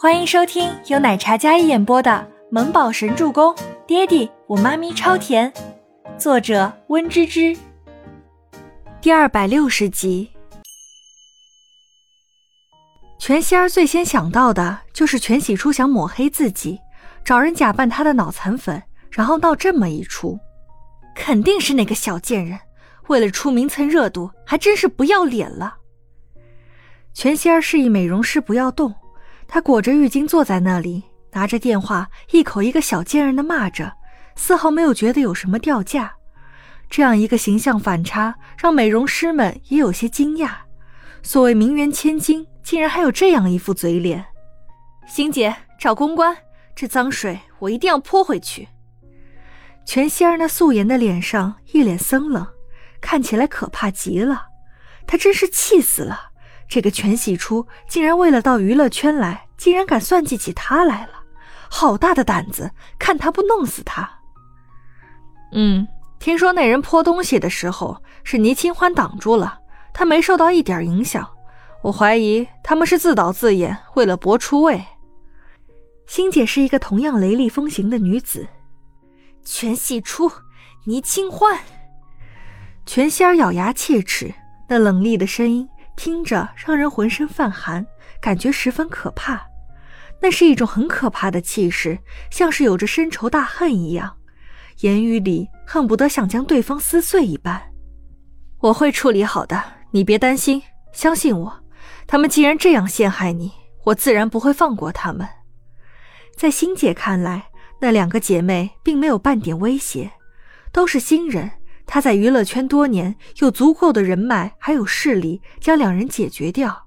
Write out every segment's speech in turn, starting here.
欢迎收听由奶茶嘉一演播的《萌宝神助攻》，爹地我妈咪超甜，作者温芝芝。第二百六十集。全仙儿最先想到的就是全喜初想抹黑自己，找人假扮他的脑残粉，然后闹这么一出，肯定是那个小贱人为了出名蹭热度，还真是不要脸了。全仙儿示意美容师不要动，她裹着浴巾坐在那里，拿着电话，一口一个小贱人的骂着，丝毫没有觉得有什么掉价。这样一个形象反差，让美容师们也有些惊讶。所谓名媛千金。竟然还有这样一副嘴脸，星姐找公关，这脏水我一定要泼回去。全希儿那素颜的脸上一脸森冷，看起来可怕极了。她真是气死了，这个全喜初竟然为了到娱乐圈来，竟然敢算计起他来了，好大的胆子！看他不弄死他。嗯，听说那人泼东西的时候是倪清欢挡住了，他没受到一点影响。我怀疑他们是自导自演，为了博出位。星姐是一个同样雷厉风行的女子。全喜初，倪清欢。全仙儿咬牙切齿，那冷厉的声音听着让人浑身泛寒，感觉十分可怕。那是一种很可怕的气势，像是有着深仇大恨一样，言语里恨不得想将对方撕碎一般。我会处理好的，你别担心，相信我。他们既然这样陷害你，我自然不会放过他们。在欣姐看来，那两个姐妹并没有半点威胁，都是新人。他在娱乐圈多年，有足够的人脉还有势力将两人解决掉。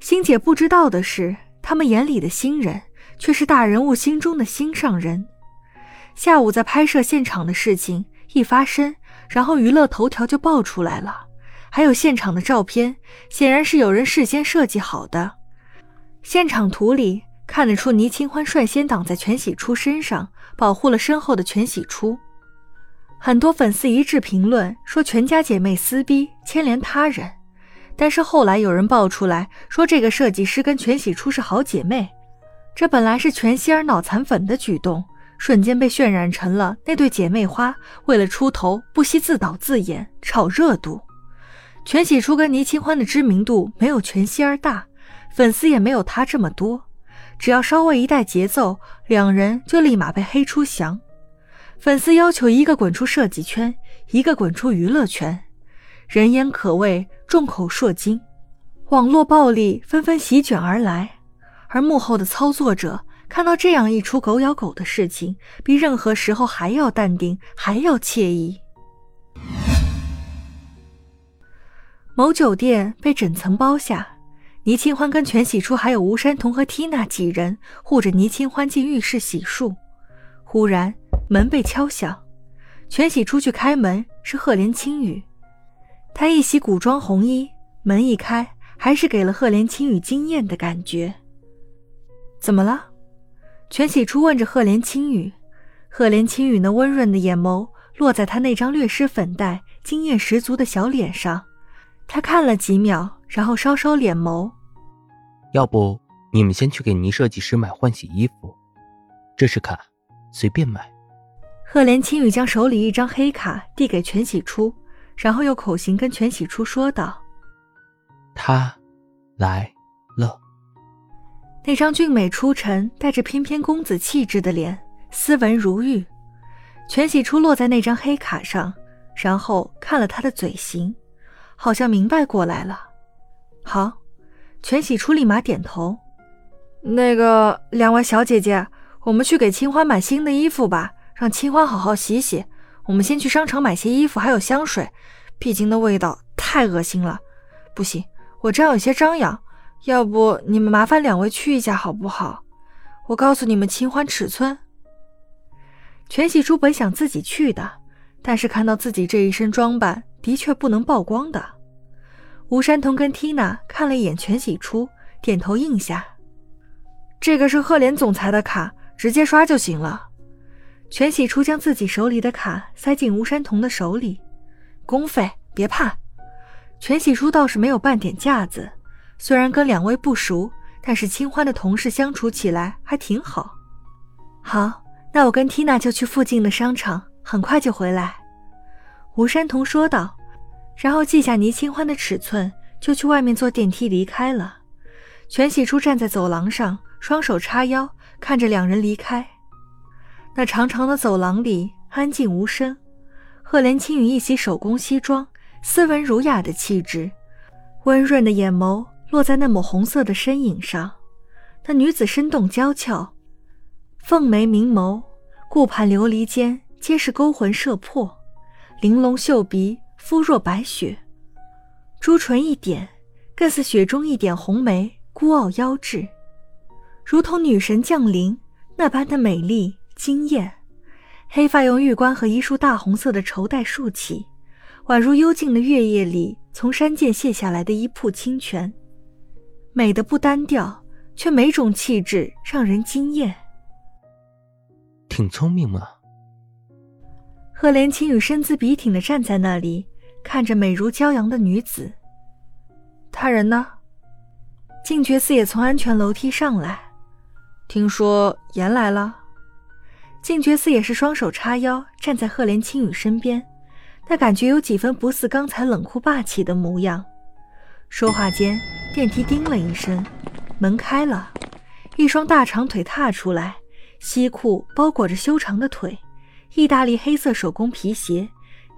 星姐不知道的是，他们眼里的新人，却是大人物心中的心上人。下午在拍摄现场的事情一发生，然后娱乐头条就爆出来了。还有现场的照片，显然是有人事先设计好的。现场图里看得出，倪清欢率先挡在全喜初身上，保护了身后的全喜初。很多粉丝一致评论说，全家姐妹撕逼牵连他人。但是后来有人爆出来说，这个设计师跟全喜初是好姐妹。这本来是全希儿脑残粉的举动，瞬间被渲染成了那对姐妹花为了出头不惜自导自演，炒热度。全喜初跟倪清欢的知名度没有全希儿大，粉丝也没有他这么多。只要稍微一带节奏，两人就立马被黑出翔。粉丝要求一个滚出设计圈，一个滚出娱乐圈，人言可畏，众口铄金，网络暴力纷纷席卷而来。而幕后的操作者看到这样一出狗咬狗的事情，比任何时候还要淡定，还要惬意。某酒店被整层包下，倪清欢跟全喜初还有吴山童和缇娜几人护着倪清欢进浴室洗漱。忽然门被敲响，全喜出去开门，是赫连青羽。他一袭古装红衣，门一开，还是给了赫连青羽惊艳的感觉。怎么了？全喜初问着赫连青羽。赫连青羽那温润的眼眸落在他那张略施粉黛、惊艳十足的小脸上。他看了几秒，然后稍稍敛眸。要不你们先去给倪设计师买换洗衣服，这是卡，随便买。赫连青羽将手里一张黑卡递给全喜初，然后又口型跟全喜初说道：“他来了。”那张俊美出尘、带着翩翩公子气质的脸，斯文如玉。全喜初落在那张黑卡上，然后看了他的嘴型。好像明白过来了，好，全喜初立马点头。那个两位小姐姐，我们去给清欢买新的衣服吧，让清欢好好洗洗。我们先去商场买些衣服，还有香水，毕竟那味道太恶心了。不行，我这样有些张扬，要不你们麻烦两位去一下好不好？我告诉你们清欢尺寸。全喜初本想自己去的，但是看到自己这一身装扮。的确不能曝光的。吴山童跟缇娜看了一眼全喜初，点头应下。这个是赫连总裁的卡，直接刷就行了。全喜初将自己手里的卡塞进吴山童的手里，公费别怕。全喜初倒是没有半点架子，虽然跟两位不熟，但是清欢的同事相处起来还挺好。好，那我跟缇娜就去附近的商场，很快就回来。”吴山童说道，然后记下倪清欢的尺寸，就去外面坐电梯离开了。全喜初站在走廊上，双手叉腰，看着两人离开。那长长的走廊里安静无声。赫连青羽一袭手工西装，斯文儒雅的气质，温润的眼眸落在那抹红色的身影上。那女子生动娇俏，凤眉明眸，顾盼流离间皆是勾魂摄魄。玲珑秀鼻，肤若白雪，朱唇一点，更似雪中一点红梅，孤傲妖冶，如同女神降临那般的美丽惊艳。黑发用玉冠和一束大红色的绸带束起，宛如幽静的月夜里从山涧泻下来的一瀑清泉，美的不单调，却每种气质让人惊艳。挺聪明嘛。赫连青雨身姿笔挺的站在那里，看着美如骄阳的女子。他人呢？静觉寺也从安全楼梯上来，听说言来了。静觉寺也是双手叉腰站在赫连青羽身边，那感觉有几分不似刚才冷酷霸气的模样。说话间，电梯叮了一声，门开了，一双大长腿踏出来，西裤包裹着修长的腿，意大利黑色手工皮鞋。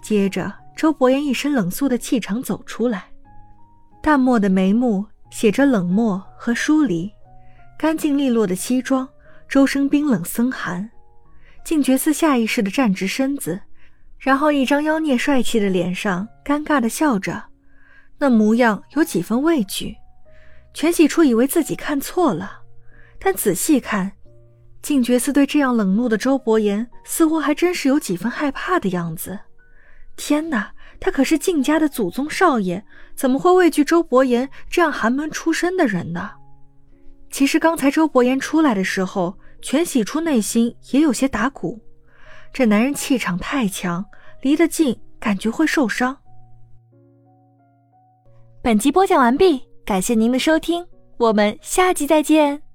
接着，周伯言一身冷肃的气场走出来，淡漠的眉目写着冷漠和疏离，干净利落的西装，周身冰冷森寒。静觉寺下意识地站直身子，然后一张妖孽帅气的脸上尴尬地笑着，那模样有几分畏惧。全喜初以为自己看错了，但仔细看，静觉寺对这样冷怒的周伯言似乎还真是有几分害怕的样子。天哪，他可是静家的祖宗少爷，怎么会畏惧周伯言这样寒门出身的人呢？其实刚才周伯言出来的时候。全喜初内心也有些打鼓，这男人气场太强，离得近感觉会受伤。本集播讲完毕，感谢您的收听，我们下集再见。